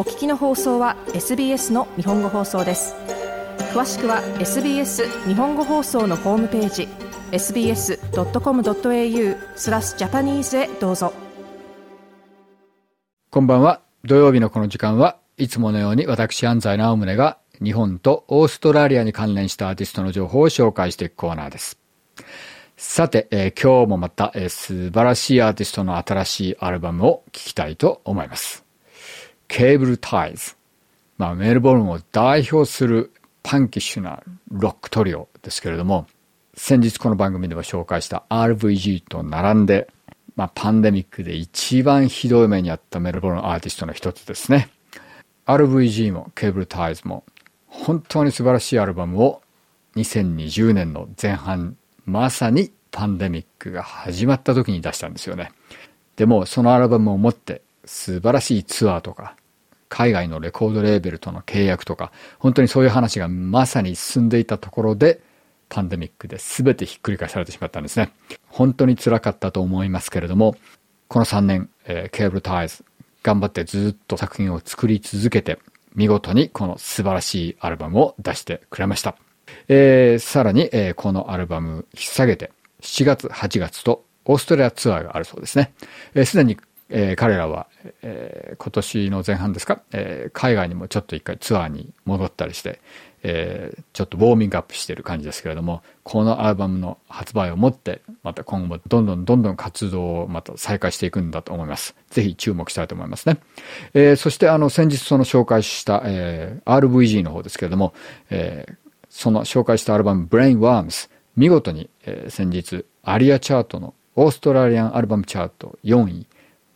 お聞きの放送は SBS の日本語放送です。詳しくは SBS 日本語放送のホームページ sbs.com.au スラスジャパニーズへどうぞ。こんばんは。土曜日のこの時間はいつものように私安西直宗が日本とオーストラリアに関連したアーティストの情報を紹介していくコーナーです。さて、えー、今日もまた、えー、素晴らしいアーティストの新しいアルバムを聴きたいと思います。ケーブルタイズ。まあ、メルボルンを代表するパンキッシュなロックトリオですけれども、先日この番組でも紹介した RVG と並んで、まあ、パンデミックで一番ひどい目にあったメルボルンアーティストの一つですね。RVG もケーブルタイズも本当に素晴らしいアルバムを2020年の前半まさにパンデミックが始まった時に出したんですよね。でもそのアルバムを持って素晴らしいツアーとか海外のレコードレーベルとの契約とか本当にそういう話がまさに進んでいたところでパンデミックで全てひっくり返されてしまったんですね。本当に辛かったと思いますけれどもこの3年、えー、ケーブルタイズ頑張ってずっと作品を作り続けて見事にこの素晴らしいアルバムを出してくれました。えー、さらに、えー、このアルバム引っ提げて、7月、8月とオーストラリアツアーがあるそうですね。す、えー、で、に、えー、彼らは、えー、今年の前半ですか、えー、海外にもちょっと一回ツアーに戻ったりして、えー、ちょっとウォーミングアップしてる感じですけれども、このアルバムの発売をもって、また今後もどんどんどんどん活動をまた再開していくんだと思います。ぜひ注目したいと思いますね。えー、そしてあの先日その紹介した、えー、RVG の方ですけれども、えー、その紹介したアルバム Brain Worms 見事に、えー、先日アリアチャートのオーストラリアンアルバムチャート4位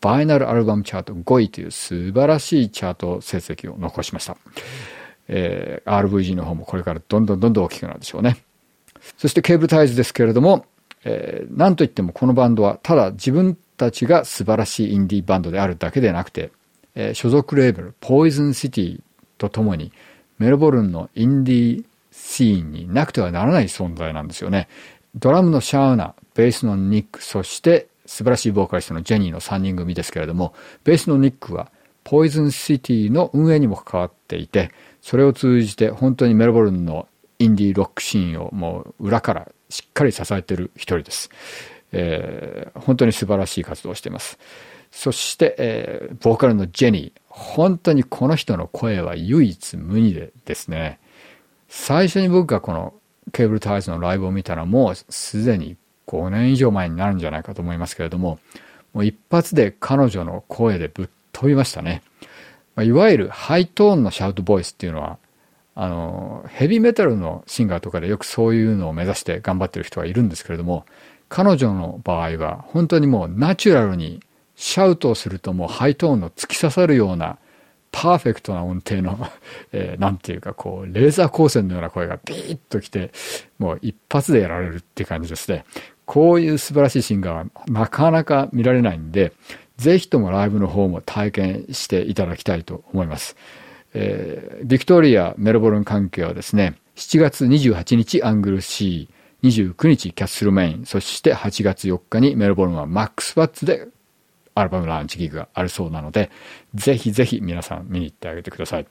バイナルアルバムチャート5位という素晴らしいチャート成績を残しました、えー、RVG の方もこれからどんどんどんどん大きくなるでしょうねそしてケーブルタイズですけれども、えー、なんといってもこのバンドはただ自分たちが素晴らしいインディーバンドであるだけでなくて、えー、所属レーベルポイズンシティとともにメルボルンのインディーシーンになくてはならない存在なんですよね。ドラムのシャウナ、ベースのニック、そして素晴らしいボーカリストのジェニーの3人組ですけれども、ベースのニックはポイズンシティの運営にも関わっていて、それを通じて本当にメルボルンのインディーロックシーンをもう裏からしっかり支えている一人です。えー、本当に素晴らしい活動をしています。そして、えー、ボーカルのジェニー。本当にこの人の声は唯一無二でですね。最初に僕がこのケーブルタイズのライブを見たらもうすでに5年以上前になるんじゃないかと思いますけれども、もう一発で彼女の声でぶっ飛びましたね。いわゆるハイトーンのシャウトボイスっていうのは、あの、ヘビーメタルのシンガーとかでよくそういうのを目指して頑張ってる人がいるんですけれども、彼女の場合は本当にもうナチュラルにシャウトをするともうハイトーンの突き刺さるようなパーフェクトな音程の、えー、なんていうかこう、レーザー光線のような声がピーッときて、もう一発でやられるって感じですね。こういう素晴らしいシンガーはなかなか見られないんで、ぜひともライブの方も体験していただきたいと思います。えー、ビクトリア、メルボルン関係はですね、7月28日アングル C、29日キャッスルメイン、そして8月4日にメルボルンはマックスバッツでアルバムランチギグがあるそうなので、ぜひぜひ皆さん見に行ってあげてください。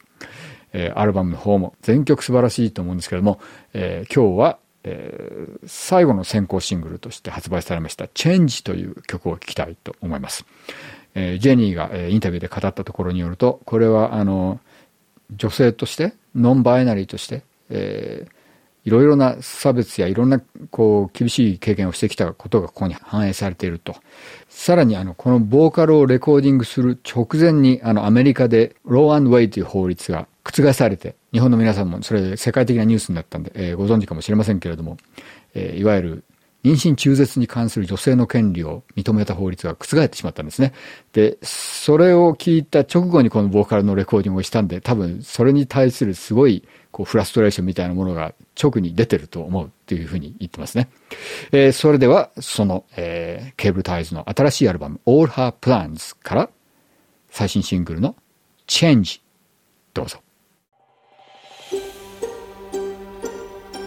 えー、アルバムの方も全曲素晴らしいと思うんですけども、えー、今日は、えー、最後の先行シングルとして発売されましたチェンジという曲を聴きたいと思います。えー、ジェニーが、えー、インタビューで語ったところによると、これはあの、女性として、ノンバイナリーとして、えー、いろいろな差別やいろんなこう厳しい経験をしてきたことがここに反映されていると。さらにあのこのボーカルをレコーディングする直前にあのアメリカでローアンドウェイという法律が覆されて日本の皆さんもそれ世界的なニュースになったんで、えー、ご存知かもしれませんけれども、えー、いわゆる妊娠中絶に関する女性の権利を認めた法律が覆ってしまったんですね。で、それを聞いた直後にこのボーカルのレコーディングをしたんで、多分それに対するすごいこうフラストレーションみたいなものが直に出てると思うっていうふうに言ってますね。えー、それでは、その、えー、ケーブルタイズの新しいアルバム All Her Plans から最新シングルの Change どうぞ。